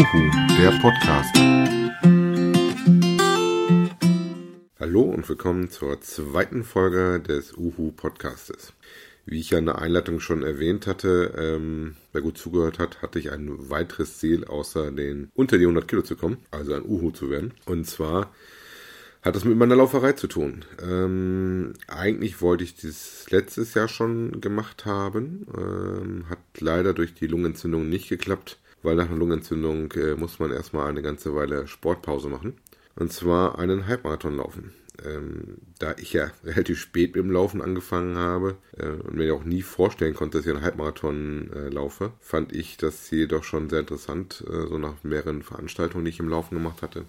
Uhu, der Podcast. Hallo und willkommen zur zweiten Folge des Uhu Podcastes. Wie ich ja in der Einleitung schon erwähnt hatte, ähm, wer gut zugehört hat, hatte ich ein weiteres Ziel, außer den unter die 100 Kilo zu kommen, also ein Uhu zu werden. Und zwar hat das mit meiner Lauferei zu tun. Ähm, eigentlich wollte ich das letztes Jahr schon gemacht haben, ähm, hat leider durch die Lungenentzündung nicht geklappt, weil nach einer Lungenentzündung äh, muss man erstmal eine ganze Weile Sportpause machen. Und zwar einen Halbmarathon laufen. Ähm, da ich ja relativ spät mit dem Laufen angefangen habe äh, und mir auch nie vorstellen konnte, dass ich einen Halbmarathon äh, laufe, fand ich das Ziel doch schon sehr interessant, äh, so nach mehreren Veranstaltungen, die ich im Laufen gemacht hatte.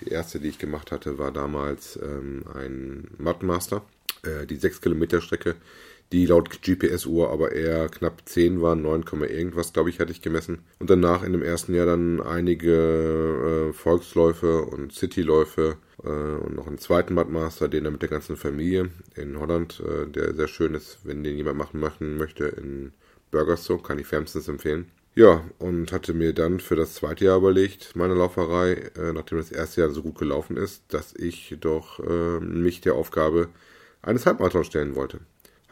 Die erste, die ich gemacht hatte, war damals ähm, ein Mattenmaster. Äh, die 6 Kilometer Strecke, die laut GPS-Uhr aber eher knapp 10 waren, 9, irgendwas, glaube ich, hatte ich gemessen. Und danach in dem ersten Jahr dann einige äh, Volksläufe und Cityläufe äh, und noch einen zweiten Mattenmaster, den er mit der ganzen Familie in Holland, äh, der sehr schön ist, wenn den jemand machen, machen möchte, in Burgerstow, kann ich wärmstens empfehlen. Ja, und hatte mir dann für das zweite Jahr überlegt, meine Lauferei, äh, nachdem das erste Jahr so gut gelaufen ist, dass ich doch äh, mich der Aufgabe eines Halbmarathons stellen wollte.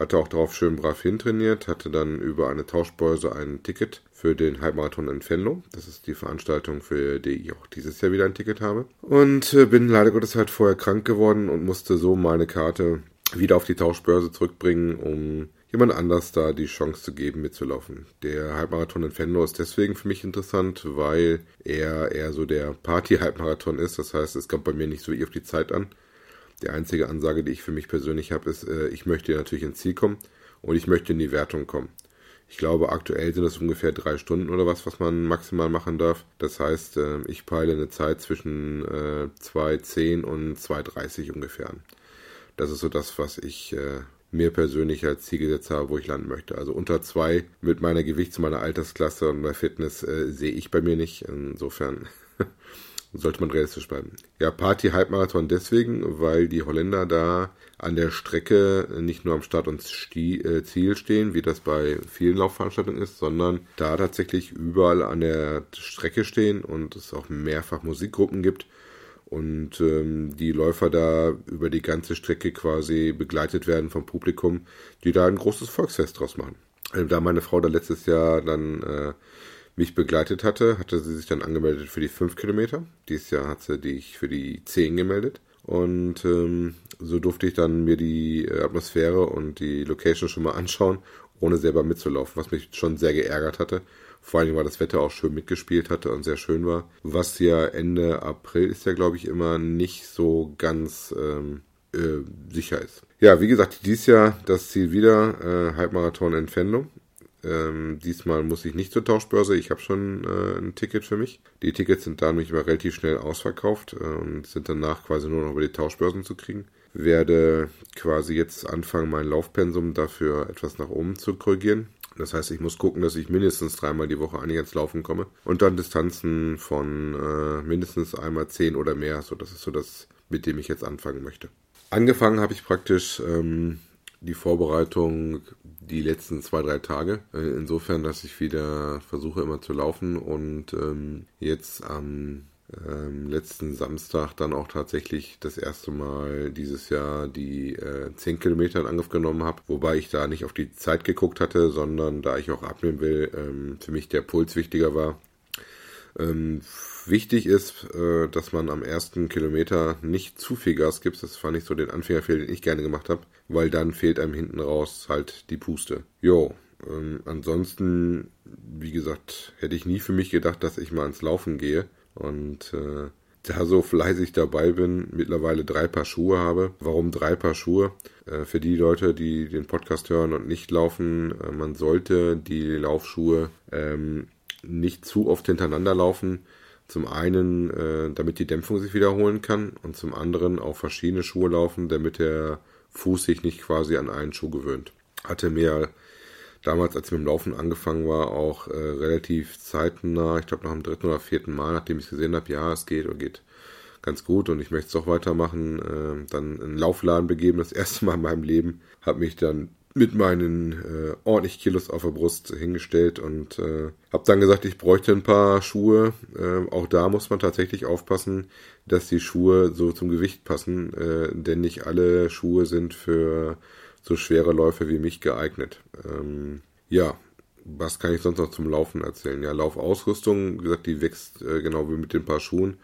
Hatte auch darauf schön brav hintrainiert, hatte dann über eine Tauschbörse ein Ticket für den Halbmarathon in Venlo. Das ist die Veranstaltung, für die ich auch dieses Jahr wieder ein Ticket habe. Und äh, bin leider Gottes halt vorher krank geworden und musste so meine Karte wieder auf die Tauschbörse zurückbringen, um jemand anders da die Chance zu geben, mitzulaufen. Der Halbmarathon in Fenlo ist deswegen für mich interessant, weil er eher so der Party-Halbmarathon ist. Das heißt, es kommt bei mir nicht so auf die Zeit an. Die einzige Ansage, die ich für mich persönlich habe, ist, äh, ich möchte natürlich ins Ziel kommen und ich möchte in die Wertung kommen. Ich glaube, aktuell sind es ungefähr drei Stunden oder was, was man maximal machen darf. Das heißt, äh, ich peile eine Zeit zwischen äh, 2,10 und 2,30 ungefähr an. Das ist so das, was ich äh, mir persönlich als Ziel gesetzt habe, wo ich landen möchte. Also unter zwei mit meiner Gewichts-, meiner Altersklasse und meiner Fitness äh, sehe ich bei mir nicht. Insofern sollte man realistisch bleiben. Ja, Party-Halbmarathon deswegen, weil die Holländer da an der Strecke nicht nur am Start und äh, Ziel stehen, wie das bei vielen Laufveranstaltungen ist, sondern da tatsächlich überall an der Strecke stehen und es auch mehrfach Musikgruppen gibt und ähm, die Läufer da über die ganze Strecke quasi begleitet werden vom Publikum, die da ein großes Volksfest draus machen. Also da meine Frau da letztes Jahr dann äh, mich begleitet hatte, hatte sie sich dann angemeldet für die 5 Kilometer. Dieses Jahr hat sie dich für die 10 gemeldet. Und ähm, so durfte ich dann mir die äh, Atmosphäre und die Location schon mal anschauen, ohne selber mitzulaufen, was mich schon sehr geärgert hatte, vor allem, weil das Wetter auch schön mitgespielt hatte und sehr schön war. Was ja Ende April ist ja, glaube ich, immer nicht so ganz ähm, äh, sicher ist. Ja, wie gesagt, dieses Jahr das Ziel wieder, äh, Halbmarathon in. Ähm, diesmal muss ich nicht zur Tauschbörse, ich habe schon äh, ein Ticket für mich. Die Tickets sind da nämlich immer relativ schnell ausverkauft äh, und sind danach quasi nur noch über die Tauschbörsen zu kriegen. Werde quasi jetzt anfangen, mein Laufpensum dafür etwas nach oben zu korrigieren. Das heißt, ich muss gucken, dass ich mindestens dreimal die Woche eigentlich ans Laufen komme. Und dann Distanzen von äh, mindestens einmal zehn oder mehr. So, das ist so das, mit dem ich jetzt anfangen möchte. Angefangen habe ich praktisch ähm, die Vorbereitung die letzten zwei, drei Tage. Äh, insofern, dass ich wieder versuche immer zu laufen und ähm, jetzt am ähm, letzten Samstag dann auch tatsächlich das erste Mal dieses Jahr die äh, 10 Kilometer in Angriff genommen habe, wobei ich da nicht auf die Zeit geguckt hatte, sondern da ich auch abnehmen will, ähm, für mich der Puls wichtiger war. Ähm, wichtig ist, äh, dass man am ersten Kilometer nicht zu viel Gas gibt. Das fand ich so den Anfängerfehler, den ich gerne gemacht habe, weil dann fehlt einem hinten raus halt die Puste. Jo, ähm, ansonsten, wie gesagt, hätte ich nie für mich gedacht, dass ich mal ans Laufen gehe. Und äh, da so fleißig dabei bin, mittlerweile drei Paar Schuhe habe. Warum drei Paar Schuhe? Äh, für die Leute, die den Podcast hören und nicht laufen, äh, man sollte die Laufschuhe ähm, nicht zu oft hintereinander laufen. Zum einen, äh, damit die Dämpfung sich wiederholen kann und zum anderen auch verschiedene Schuhe laufen, damit der Fuß sich nicht quasi an einen Schuh gewöhnt. Hatte mir damals, als ich mit dem Laufen angefangen war, auch äh, relativ zeitnah, ich glaube nach dem dritten oder vierten Mal, nachdem ich es gesehen habe, ja, es geht oder geht ganz gut und ich möchte es auch weitermachen, äh, dann einen Laufladen begeben, das erste Mal in meinem Leben, habe mich dann mit meinen äh, ordentlich Kilos auf der Brust hingestellt und äh, habe dann gesagt, ich bräuchte ein paar Schuhe. Äh, auch da muss man tatsächlich aufpassen, dass die Schuhe so zum Gewicht passen, äh, denn nicht alle Schuhe sind für so schwere Läufe wie mich geeignet. Ähm, ja, was kann ich sonst noch zum Laufen erzählen? Ja, Laufausrüstung, wie gesagt, die wächst äh, genau wie mit den paar Schuhen.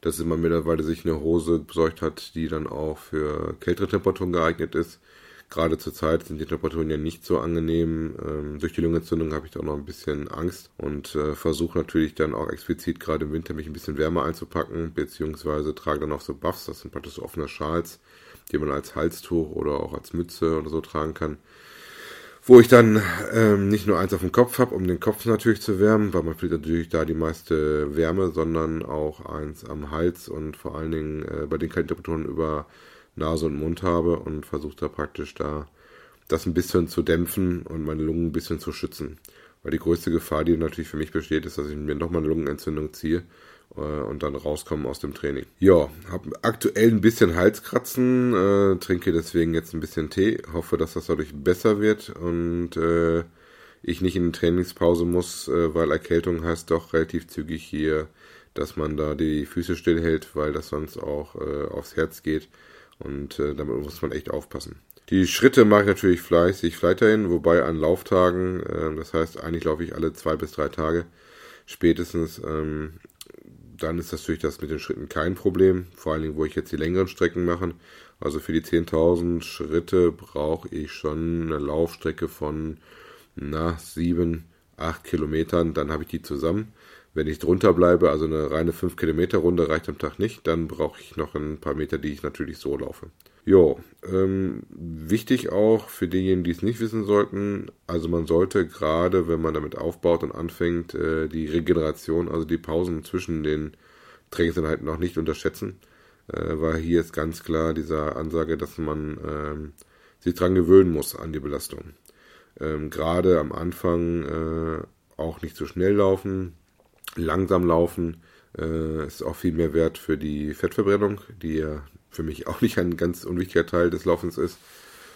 Dass man mittlerweile sich eine Hose besorgt hat, die dann auch für kältere Temperaturen geeignet ist. Gerade zur Zeit sind die Temperaturen ja nicht so angenehm. Ähm, durch die Lungenentzündung habe ich da auch noch ein bisschen Angst und äh, versuche natürlich dann auch explizit gerade im Winter mich ein bisschen wärmer einzupacken, beziehungsweise trage dann auch so Buffs, das sind praktisch so offene Schals, die man als Halstuch oder auch als Mütze oder so tragen kann wo ich dann ähm, nicht nur eins auf dem Kopf habe, um den Kopf natürlich zu wärmen, weil man fühlt natürlich da die meiste Wärme, sondern auch eins am Hals und vor allen Dingen äh, bei den kalten Temperaturen über Nase und Mund habe und versuche da praktisch da das ein bisschen zu dämpfen und meine Lungen ein bisschen zu schützen. Weil die größte Gefahr, die natürlich für mich besteht, ist, dass ich mir nochmal eine Lungenentzündung ziehe äh, und dann rauskommen aus dem Training. Ja, habe aktuell ein bisschen Halskratzen, äh, trinke deswegen jetzt ein bisschen Tee, hoffe, dass das dadurch besser wird und äh, ich nicht in die Trainingspause muss, äh, weil Erkältung heißt doch relativ zügig hier, dass man da die Füße stillhält, weil das sonst auch äh, aufs Herz geht und äh, damit muss man echt aufpassen. Die Schritte mache ich natürlich fleißig weiterhin, wobei an Lauftagen, äh, das heißt eigentlich laufe ich alle zwei bis drei Tage spätestens, ähm, dann ist natürlich das mit den Schritten kein Problem. Vor allen Dingen, wo ich jetzt die längeren Strecken mache. Also für die 10.000 Schritte brauche ich schon eine Laufstrecke von na, 7, 8 Kilometern. Dann habe ich die zusammen. Wenn ich drunter bleibe, also eine reine 5 Kilometer Runde reicht am Tag nicht, dann brauche ich noch ein paar Meter, die ich natürlich so laufe. Jo, ähm, wichtig auch für diejenigen, die es nicht wissen sollten, also man sollte gerade, wenn man damit aufbaut und anfängt, äh, die Regeneration, also die Pausen zwischen den Trainingseinheiten noch nicht unterschätzen, äh, weil hier ist ganz klar diese Ansage, dass man ähm, sich dran gewöhnen muss an die Belastung. Ähm, gerade am Anfang äh, auch nicht zu so schnell laufen, langsam laufen, äh, ist auch viel mehr wert für die Fettverbrennung, die ja für mich auch nicht ein ganz unwichtiger Teil des Laufens ist.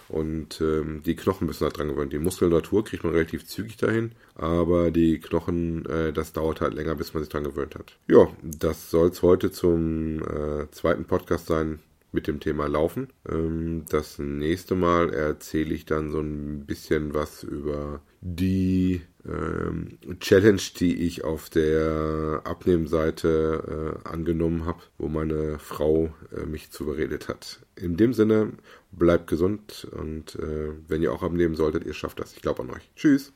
Und ähm, die Knochen müssen halt dran gewöhnt. Die Muskulatur kriegt man relativ zügig dahin, aber die Knochen, äh, das dauert halt länger, bis man sich dran gewöhnt hat. Ja, das soll es heute zum äh, zweiten Podcast sein mit dem Thema Laufen. Ähm, das nächste Mal erzähle ich dann so ein bisschen was über die ähm, Challenge, die ich auf der Abnehmseite äh, angenommen habe, wo meine Frau äh, mich zuberedet hat. In dem Sinne, bleibt gesund und äh, wenn ihr auch abnehmen solltet, ihr schafft das. Ich glaube an euch. Tschüss.